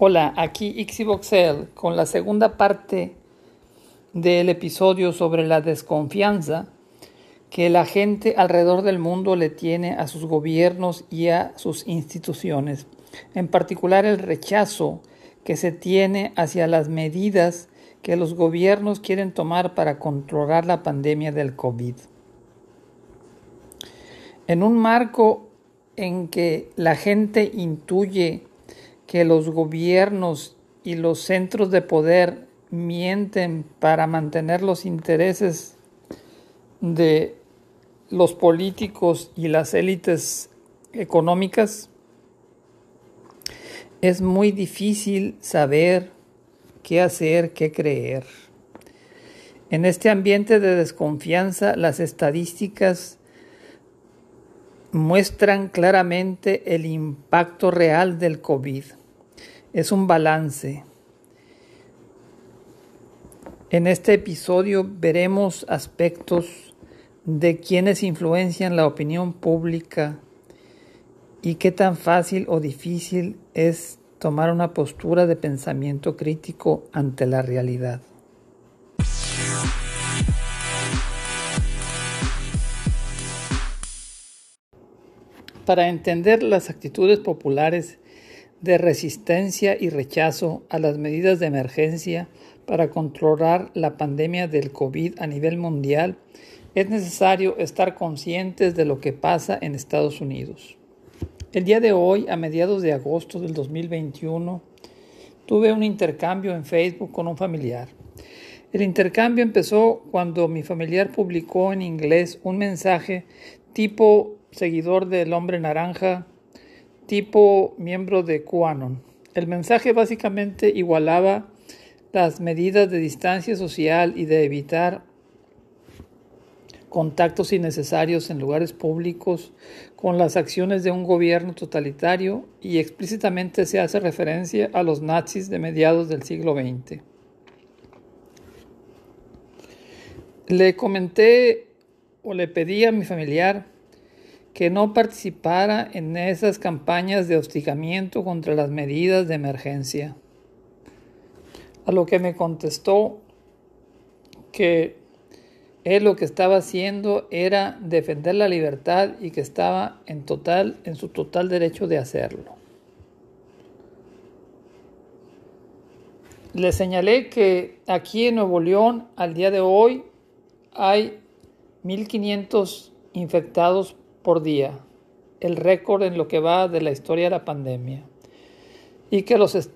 Hola, aquí Ixivoxel con la segunda parte del episodio sobre la desconfianza que la gente alrededor del mundo le tiene a sus gobiernos y a sus instituciones, en particular el rechazo que se tiene hacia las medidas que los gobiernos quieren tomar para controlar la pandemia del COVID. En un marco en que la gente intuye que los gobiernos y los centros de poder mienten para mantener los intereses de los políticos y las élites económicas, es muy difícil saber qué hacer, qué creer. En este ambiente de desconfianza, las estadísticas muestran claramente el impacto real del COVID. Es un balance. En este episodio veremos aspectos de quienes influencian la opinión pública y qué tan fácil o difícil es tomar una postura de pensamiento crítico ante la realidad. Para entender las actitudes populares de resistencia y rechazo a las medidas de emergencia para controlar la pandemia del COVID a nivel mundial, es necesario estar conscientes de lo que pasa en Estados Unidos. El día de hoy, a mediados de agosto del 2021, tuve un intercambio en Facebook con un familiar. El intercambio empezó cuando mi familiar publicó en inglés un mensaje tipo seguidor del hombre naranja, tipo miembro de QAnon. El mensaje básicamente igualaba las medidas de distancia social y de evitar contactos innecesarios en lugares públicos con las acciones de un gobierno totalitario y explícitamente se hace referencia a los nazis de mediados del siglo XX. Le comenté o le pedí a mi familiar que no participara en esas campañas de hostigamiento contra las medidas de emergencia. A lo que me contestó que él lo que estaba haciendo era defender la libertad y que estaba en total en su total derecho de hacerlo. Le señalé que aquí en Nuevo León al día de hoy hay 1500 infectados por día, el récord en lo que va de la historia de la pandemia, y que los,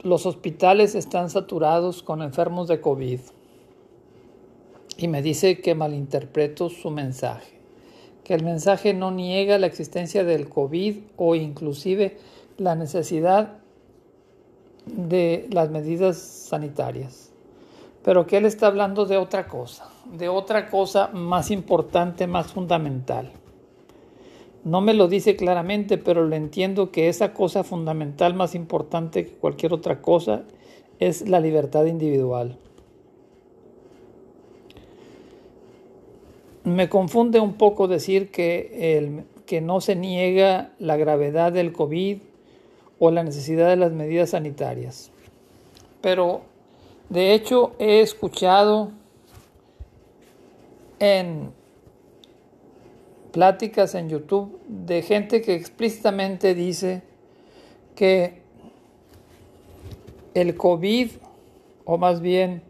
los hospitales están saturados con enfermos de COVID y me dice que malinterpreto su mensaje, que el mensaje no niega la existencia del COVID o inclusive la necesidad de las medidas sanitarias, pero que él está hablando de otra cosa, de otra cosa más importante, más fundamental. No me lo dice claramente, pero le entiendo que esa cosa fundamental más importante que cualquier otra cosa es la libertad individual. Me confunde un poco decir que, el, que no se niega la gravedad del COVID o la necesidad de las medidas sanitarias. Pero de hecho he escuchado en pláticas en YouTube de gente que explícitamente dice que el COVID, o más bien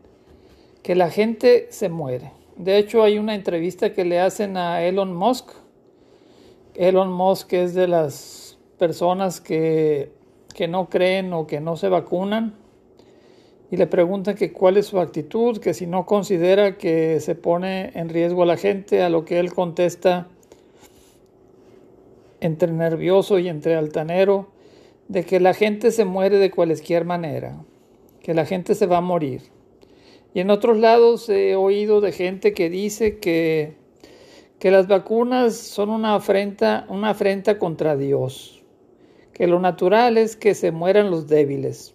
que la gente se muere. De hecho, hay una entrevista que le hacen a Elon Musk. Elon Musk es de las personas que, que no creen o que no se vacunan. Y le preguntan que cuál es su actitud, que si no considera que se pone en riesgo a la gente, a lo que él contesta entre nervioso y entre altanero, de que la gente se muere de cualquier manera, que la gente se va a morir. Y en otros lados he oído de gente que dice que, que las vacunas son una afrenta, una afrenta contra Dios, que lo natural es que se mueran los débiles.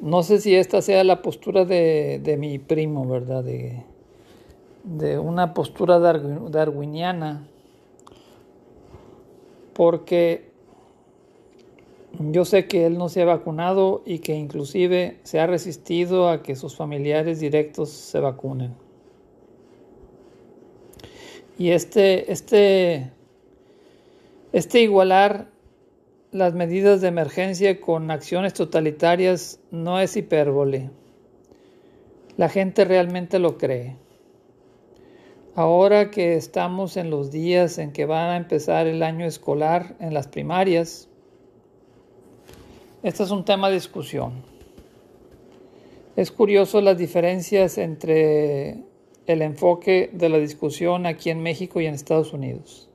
No sé si esta sea la postura de, de mi primo, ¿verdad? De, de una postura darwiniana, porque Yo sé que él no se ha vacunado y que inclusive se ha resistido a que sus familiares directos se vacunen. Y este, este, este igualar las medidas de emergencia con acciones totalitarias no es hipérbole. La gente realmente lo cree. Ahora que estamos en los días en que van a empezar el año escolar en las primarias, este es un tema de discusión. Es curioso las diferencias entre el enfoque de la discusión aquí en México y en Estados Unidos.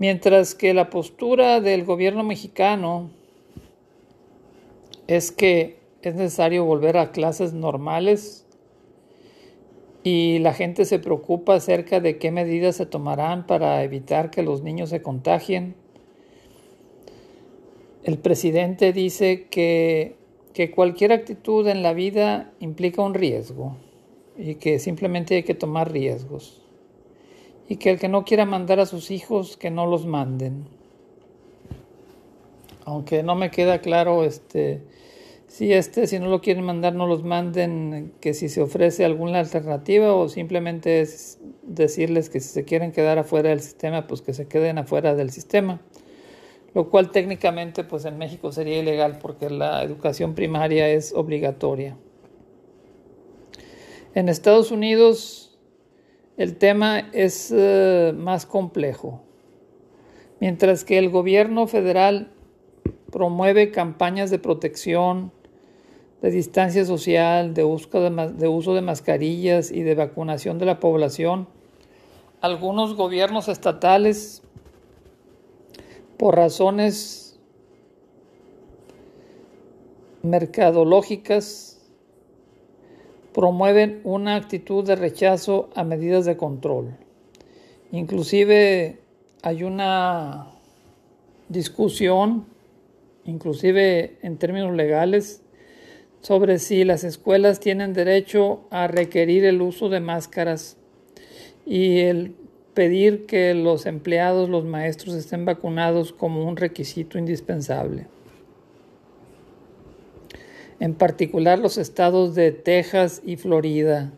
Mientras que la postura del gobierno mexicano es que es necesario volver a clases normales y la gente se preocupa acerca de qué medidas se tomarán para evitar que los niños se contagien. El presidente dice que, que cualquier actitud en la vida implica un riesgo y que simplemente hay que tomar riesgos y que el que no quiera mandar a sus hijos que no los manden. Aunque no me queda claro este si este, si no lo quieren mandar, no los manden, que si se ofrece alguna alternativa o simplemente es decirles que si se quieren quedar afuera del sistema, pues que se queden afuera del sistema. Lo cual técnicamente pues en México sería ilegal porque la educación primaria es obligatoria. En Estados Unidos el tema es eh, más complejo. Mientras que el gobierno federal promueve campañas de protección, de distancia social, de uso de, mascarillas y de vacunación de la población, algunos gobiernos estatales, por razones mercadológicas, promueven una actitud de rechazo a medidas de control. Inclusive hay una discusión, inclusive en términos legales, sobre si las escuelas tienen derecho a requerir el uso de máscaras y el pedir que los empleados, los maestros estén vacunados como un requisito indispensable. En particular los estados de Texas y Florida.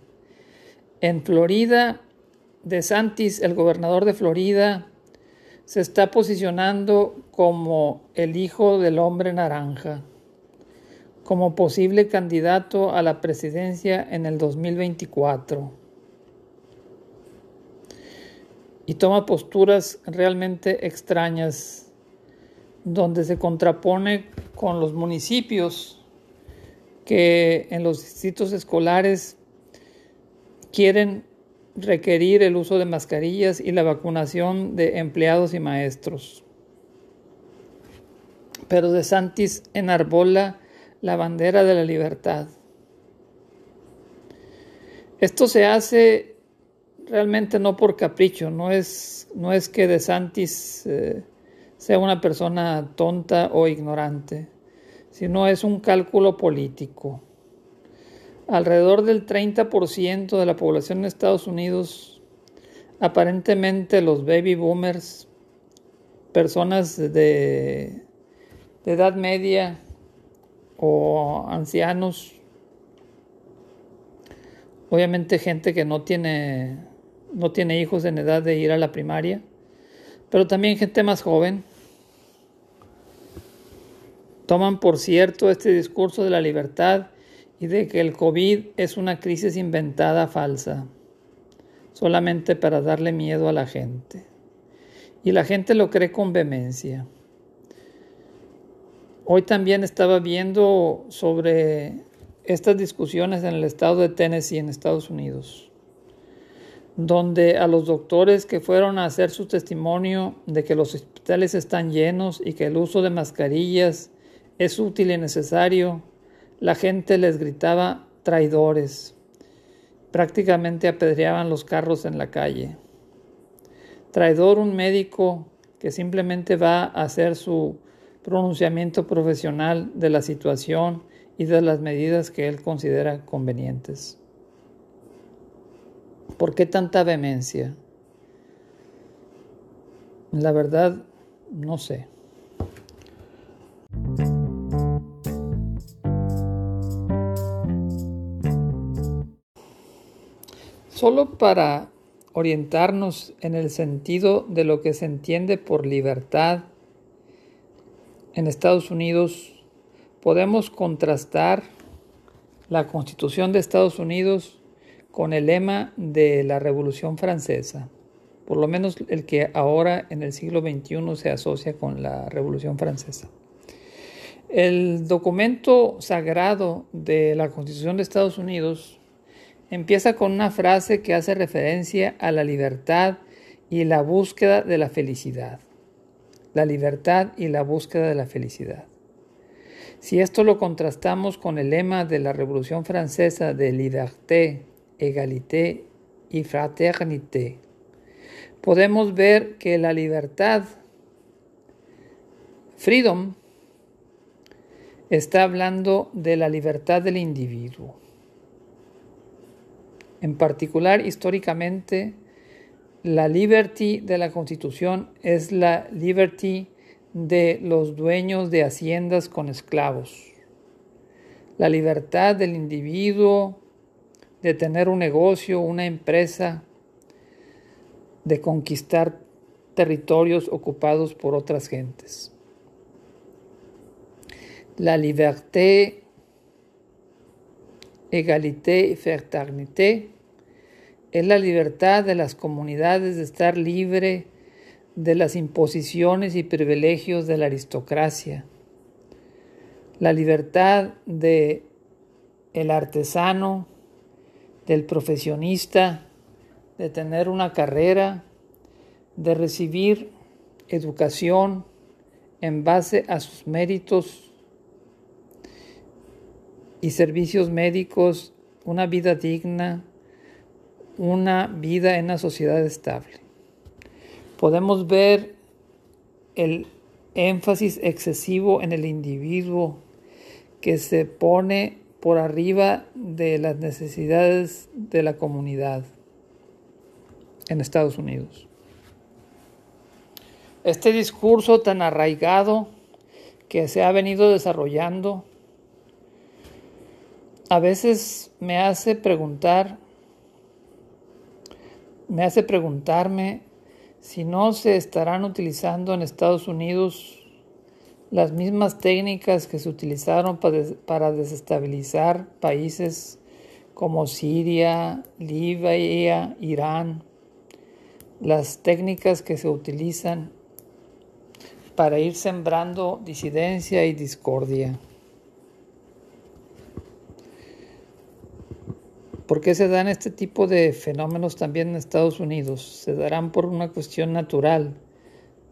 En Florida, De Santis, el gobernador de Florida, se está posicionando como el hijo del hombre naranja como posible candidato a la presidencia en el 2024 y toma posturas realmente extrañas donde se contrapone con los municipios que en los distritos escolares quieren requerir el uso de mascarillas y la vacunación de empleados y maestros. Pero De Santis enarbola la bandera de la libertad. Esto se hace realmente no por capricho, no es, no es que De Santis eh, sea una persona tonta o ignorante, sino es un cálculo político. Alrededor del 30% de la población en Estados Unidos, aparentemente los baby boomers, personas de, de edad media, o ancianos, obviamente gente que no tiene, no tiene hijos en edad de ir a la primaria, pero también gente más joven. Toman por cierto este discurso de la libertad y de que el COVID es una crisis inventada falsa, solamente para darle miedo a la gente. Y la gente lo cree con vehemencia. Hoy también estaba viendo sobre estas discusiones en el estado de Tennessee, en Estados Unidos, donde a los doctores que fueron a hacer su testimonio de que los hospitales están llenos y que el uso de mascarillas es útil y necesario, la gente les gritaba traidores. Prácticamente apedreaban los carros en la calle. Traidor un médico que simplemente va a hacer su pronunciamiento profesional de la situación y de las medidas que él considera convenientes. ¿Por qué tanta vehemencia? La verdad, no sé. Solo para orientarnos en el sentido de lo que se entiende por libertad en Estados Unidos, podemos contrastar la Constitución de Estados Unidos con el lema de la Revolución Francesa, por lo menos el que ahora en el siglo XXI se asocia con la Revolución Francesa. El documento sagrado de la Constitución de Estados Unidos empieza con una frase que hace referencia a la libertad y la búsqueda de la felicidad. La libertad y la búsqueda de la felicidad. Si esto lo contrastamos con el lema de la Revolución Francesa de liberté, égalité y fraternité, podemos ver que la libertad, freedom, está hablando de la libertad del individuo. En particular, históricamente, la liberty de la Constitución es la liberty de los dueños de haciendas con esclavos. La libertad del individuo de tener un negocio, una empresa, de conquistar territorios ocupados por otras gentes. La liberté égalité y fraternité es la libertad de las comunidades de estar libre de las imposiciones y privilegios de la aristocracia. La libertad de el artesano, del profesionista, de tener una carrera, de recibir educación en base a sus méritos y servicios médicos, una vida digna, una vida en una sociedad estable. Podemos ver el énfasis excesivo en el individuo que se pone por arriba de las necesidades de la comunidad en Estados Unidos. Este discurso tan arraigado que se ha venido desarrollando a veces me hace preguntar, me hace preguntarme si no se estarán utilizando en Estados Unidos las mismas técnicas que se utilizaron para desestabilizar países como Siria, Libia, Irán, las técnicas que se utilizan para ir sembrando disidencia y discordia. ¿Por qué se dan este tipo de fenómenos también en Estados Unidos? Se darán por una cuestión natural,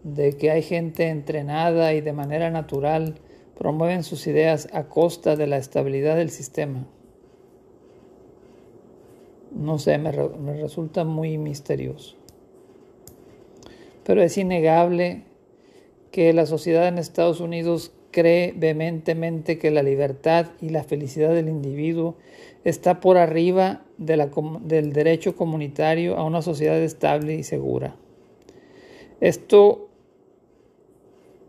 de que hay gente entrenada y de manera natural promueven sus ideas a costa de la estabilidad del sistema. No sé, me, resulta muy misterioso. Pero es innegable que la sociedad en Estados Unidos cree vehementemente que la libertad y la felicidad del individuo está por arriba del derecho comunitario a una sociedad estable y segura. Esto,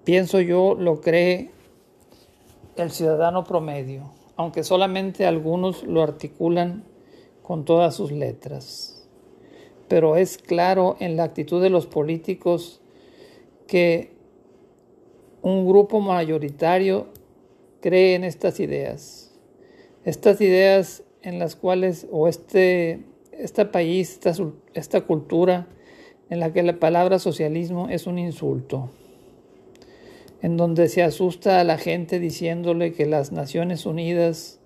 pienso yo, lo cree el ciudadano promedio, aunque solamente algunos lo articulan con todas sus letras. Pero es claro en la actitud de los políticos que un grupo mayoritario cree en estas ideas estas ideas en las cuales, o este, país, esta, esta cultura en la que la palabra socialismo es un insulto, en donde se asusta a la gente diciéndole que las Naciones Unidas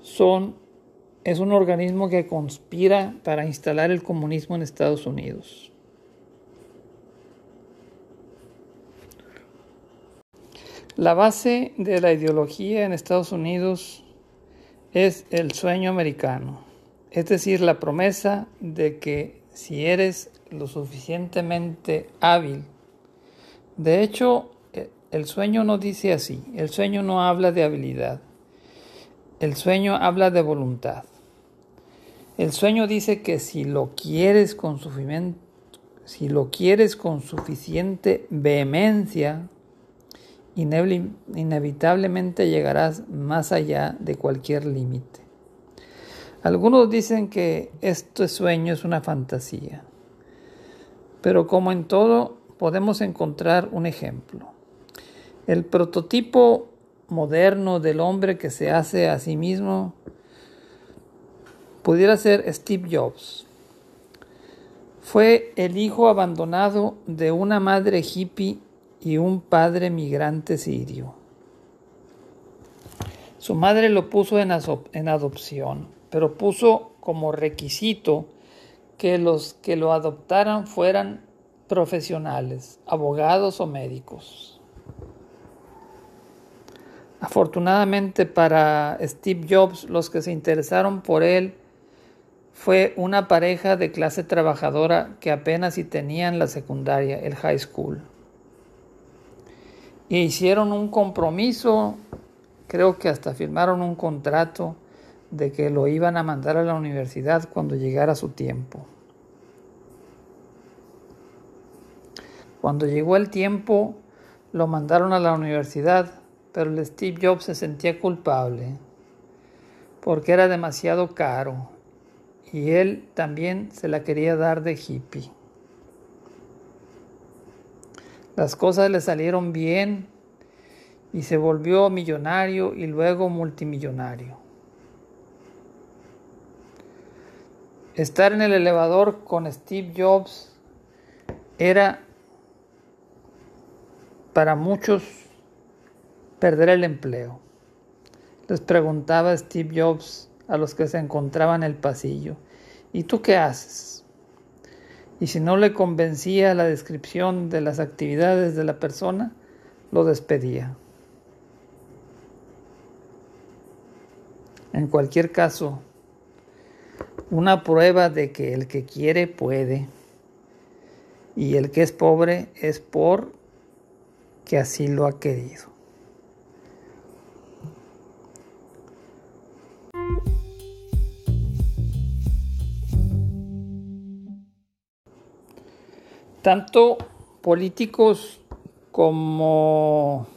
son, es un organismo que conspira para instalar el comunismo en Estados Unidos. La base de la ideología en Estados Unidos es el sueño americano, es decir, la promesa de que si eres lo suficientemente hábil, de hecho, e, el sueño no dice así, el sueño no habla de habilidad, el sueño habla de voluntad. El sueño dice que si lo quieres con si lo quieres con suficiente vehemencia, inevitablemente llegarás más allá de cualquier límite. Algunos dicen que este sueño es una fantasía, pero como en todo podemos encontrar un ejemplo. El prototipo moderno del hombre que se hace a sí mismo pudiera ser Steve Jobs. Fue el hijo abandonado de una madre hippie y un padre migrante sirio. Su madre lo puso en, adopción, pero puso como requisito que los que lo adoptaran fueran profesionales, abogados o médicos. Afortunadamente para Steve Jobs, los que se interesaron por él fue una pareja de clase trabajadora que apenas si tenían la secundaria, el high school. Y hicieron un compromiso, creo que hasta firmaron un contrato de que lo iban a mandar a la universidad cuando llegara su tiempo. Cuando llegó el tiempo, lo mandaron a la universidad, pero Steve Jobs se sentía culpable porque era demasiado caro y él también se la quería dar de hippie. Las cosas le salieron bien y se volvió millonario y luego multimillonario. Estar en el elevador con Steve Jobs era para muchos perder el empleo. Les preguntaba Steve Jobs a los que se encontraban en el pasillo, ¿y tú qué haces? Y si no le convencía la descripción de las actividades de la persona, lo despedía. En cualquier caso, una prueba de que el que quiere puede y el que es pobre es por que así lo ha querido. Tanto políticos como,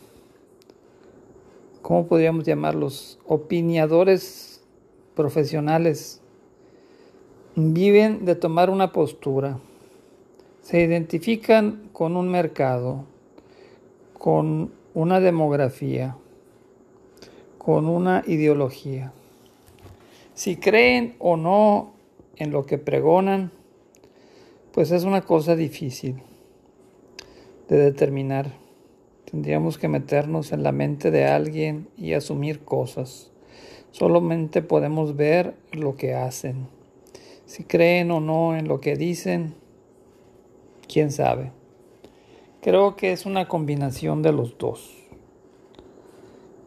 ¿cómo podríamos llamarlos? Opiniadores profesionales viven de tomar una postura. Se identifican con un mercado, con una demografía, con una ideología. Si creen o no en lo que pregonan, pues es una cosa difícil de determinar. Tendríamos que meternos en la mente de alguien y asumir cosas. Solamente podemos ver lo que hacen. Si creen o no en lo que dicen, quién sabe. Creo que es una combinación de los dos.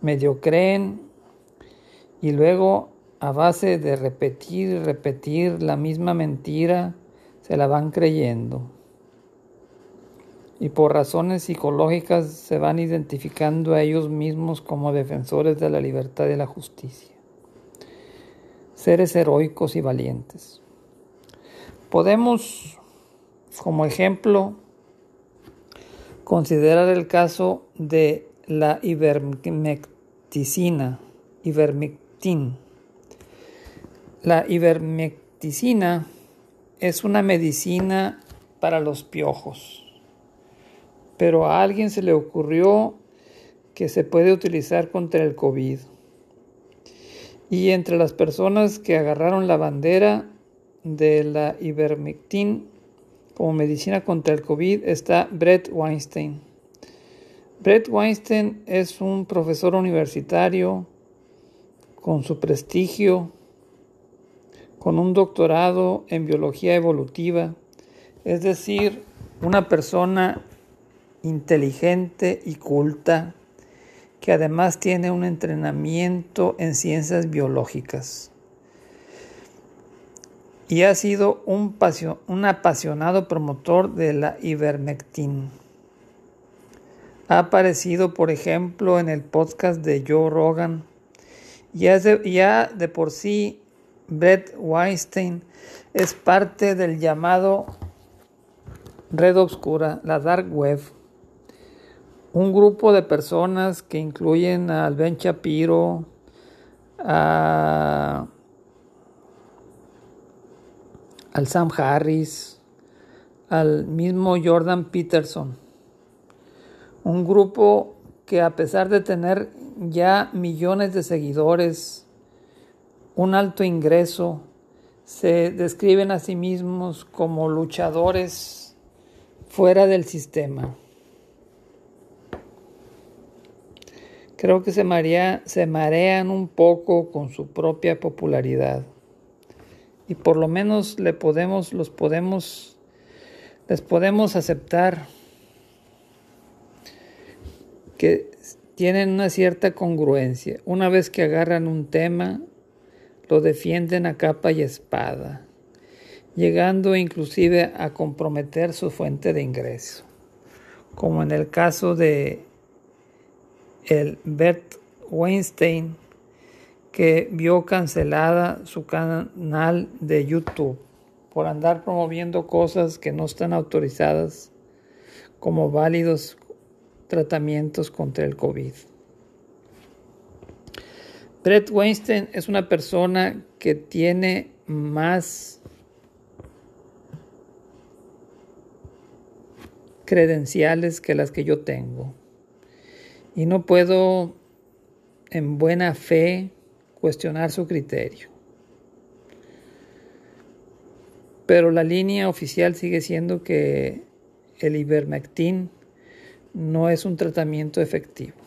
Medio creen y luego a base de repetir y repetir la misma mentira, se la van creyendo. Y por razones psicológicas se van identificando a ellos mismos como defensores de la libertad y la justicia. Seres heroicos y valientes. Podemos, como ejemplo, considerar el caso de la ivermecticina, ivermectin. La ivermecticina es una medicina para los piojos, pero a alguien se le ocurrió que se puede utilizar contra el COVID. Y entre las personas que agarraron la bandera de la ivermectin como medicina contra el COVID está Brett Weinstein. Brett Weinstein es un profesor universitario con su prestigio, con un doctorado en biología evolutiva, es decir, una persona inteligente y culta que además tiene un entrenamiento en ciencias biológicas y ha sido un, apasionado promotor de la ivermectin. Ha aparecido, por ejemplo, en el podcast de Joe Rogan. De, ya de por sí, Brett Weinstein es parte del llamado Red Obscura, la Dark Web. Un grupo de personas que incluyen a Ben Shapiro, al Sam Harris, al mismo Jordan Peterson. Un grupo que a pesar de tener ya millones de seguidores, un alto ingreso, se describen a sí mismos como luchadores fuera del sistema. Creo que se, se marean un poco con su propia popularidad. Y por lo menos le podemos, los podemos, les podemos aceptar que tienen una cierta congruencia. Una vez que agarran un tema, lo defienden a capa y espada, llegando inclusive a comprometer su fuente de ingreso, como en el caso de el Bert Weinstein, que vio cancelada su canal de YouTube por andar promoviendo cosas que no están autorizadas como válidos tratamientos contra el COVID. Brett Weinstein es una persona que tiene más credenciales que las que yo tengo. Y no puedo en buena fe cuestionar su criterio. Pero la línea oficial sigue siendo que el ivermectin no es un tratamiento efectivo.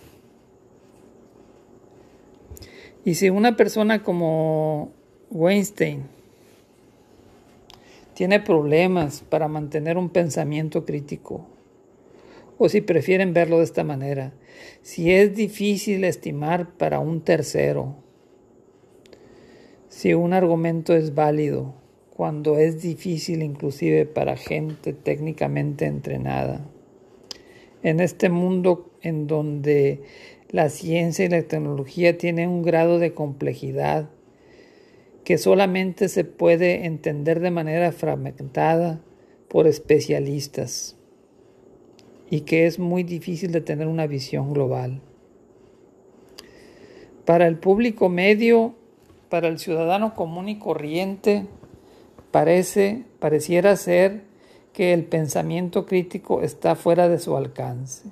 Y si una persona como Weinstein tiene problemas para mantener un pensamiento crítico, o si prefieren verlo de esta manera, si es difícil estimar para un tercero, si un argumento es válido, cuando es difícil inclusive para gente técnicamente entrenada, en este mundo en donde la ciencia y la tecnología tienen un grado de complejidad que solamente se puede entender de manera fragmentada por especialistas y que es muy difícil de tener una visión global. Para el público medio, para el ciudadano común y corriente, parece, pareciera ser que el pensamiento crítico está fuera de su alcance.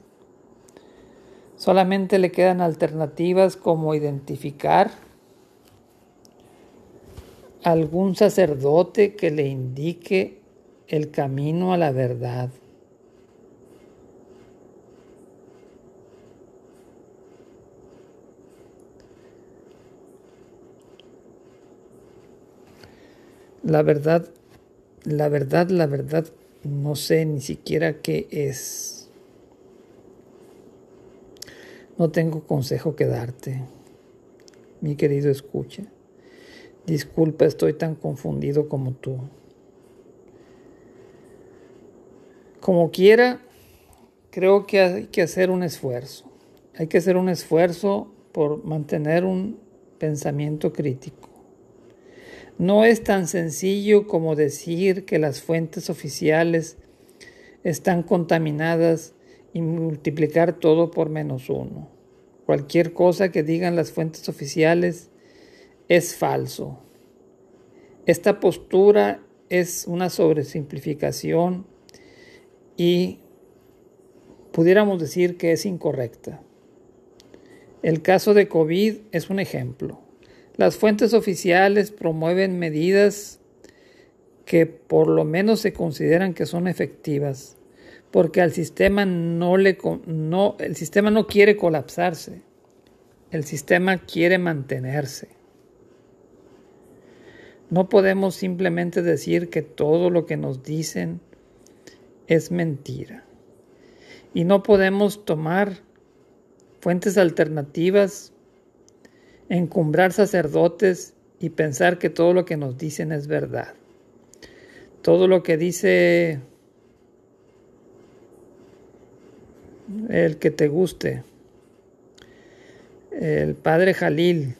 Solamente le quedan alternativas como identificar algún sacerdote que le indique el camino a la verdad. La verdad, la verdad, la verdad no sé ni siquiera qué es. No tengo consejo que darte, mi querido escucha. Disculpa, estoy tan confundido como tú. Como quiera, creo que hay que hacer un esfuerzo. Hay que hacer un esfuerzo por mantener un pensamiento crítico. No es tan sencillo como decir que las fuentes oficiales están contaminadas y multiplicar todo por menos uno. Cualquier cosa que digan las fuentes oficiales es falso. Esta postura es una sobresimplificación y pudiéramos decir que es incorrecta. El caso de COVID es un ejemplo. Las fuentes oficiales promueven medidas que por lo menos se consideran que son efectivas, porque al sistema no le no el sistema no quiere colapsarse. El sistema quiere mantenerse. No podemos simplemente decir que todo lo que nos dicen es mentira. Y no podemos tomar fuentes alternativas encumbrar sacerdotes y pensar que todo lo que nos dicen es verdad. Todo lo que dice el que te guste, el padre Jalil,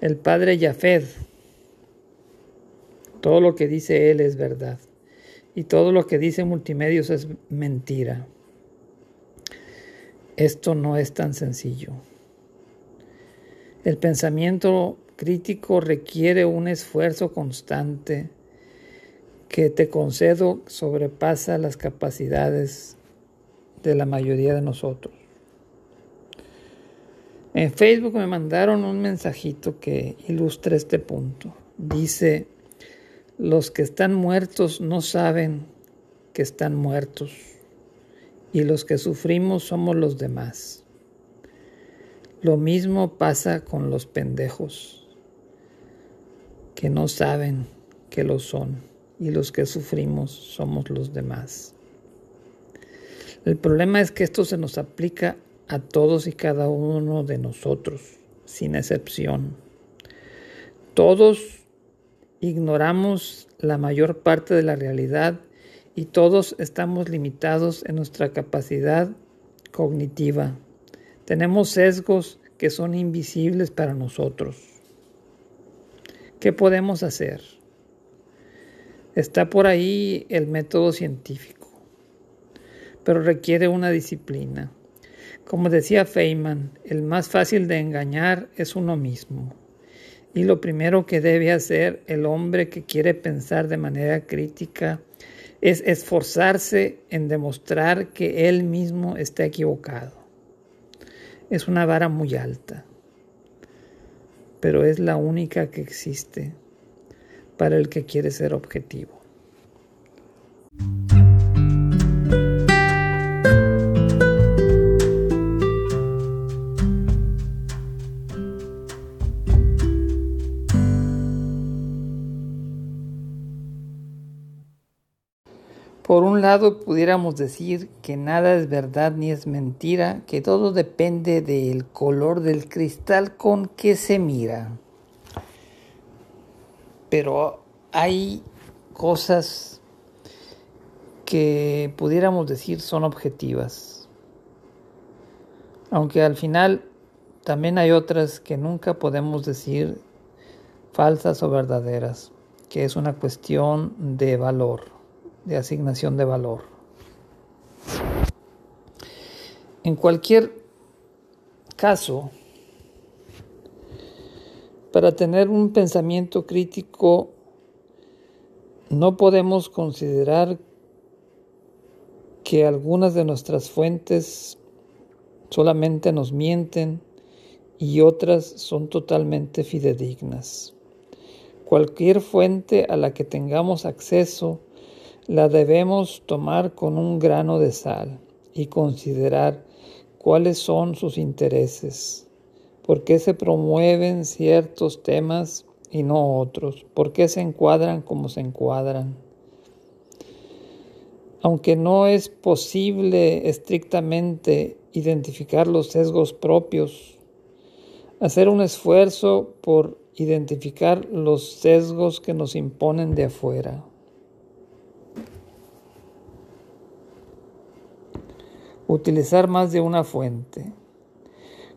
el padre Yafed, todo lo que dice él es verdad y todo lo que dice multimedios es mentira. Esto no es tan sencillo. El pensamiento crítico requiere un esfuerzo constante que te concedo sobrepasa las capacidades de la mayoría de nosotros. En Facebook me mandaron un mensajito que ilustra este punto. Dice, los que están muertos no saben que están muertos y los que sufrimos somos los demás. Lo mismo pasa con los pendejos, que no saben que lo son y los que sufrimos somos los demás. El problema es que esto se nos aplica a todos y cada uno de nosotros, sin excepción. Todos ignoramos la mayor parte de la realidad y todos estamos limitados en nuestra capacidad cognitiva. Tenemos sesgos que son invisibles para nosotros. ¿Qué podemos hacer? Está por ahí el método científico, pero requiere una disciplina. Como decía Feynman, el más fácil de engañar es uno mismo. Y lo primero que debe hacer el hombre que quiere pensar de manera crítica es esforzarse en demostrar que él mismo está equivocado. Es una vara muy alta, pero es la única que existe para el que quiere ser objetivo. Por un lado, pudiéramos decir que nada es verdad ni es mentira, que todo depende del color del cristal con que se mira. Pero hay cosas que pudiéramos decir son objetivas. Aunque al final también hay otras que nunca podemos decir falsas o verdaderas, que es una cuestión de valor de asignación de valor. En cualquier caso, para tener un pensamiento crítico, no podemos considerar que algunas de nuestras fuentes solamente nos mienten y otras son totalmente fidedignas. Cualquier fuente a la que tengamos acceso la debemos tomar con un grano de sal y considerar cuáles son sus intereses, por qué se promueven ciertos temas y no otros, por qué se encuadran como se encuadran. Aunque no es posible estrictamente identificar los sesgos propios, hacer un esfuerzo por identificar los sesgos que nos imponen de afuera. utilizar más de una fuente,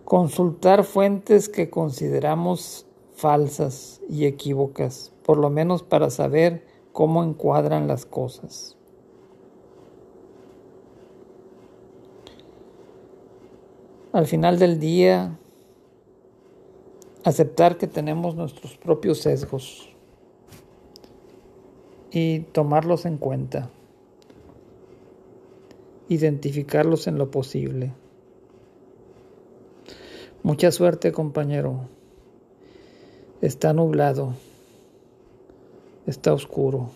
consultar fuentes que consideramos falsas y equívocas, por lo menos para saber cómo encuadran las cosas. Al final del día, aceptar que tenemos nuestros propios sesgos y tomarlos en cuenta identificarlos en lo posible. Mucha suerte, compañero. Está nublado. Está oscuro.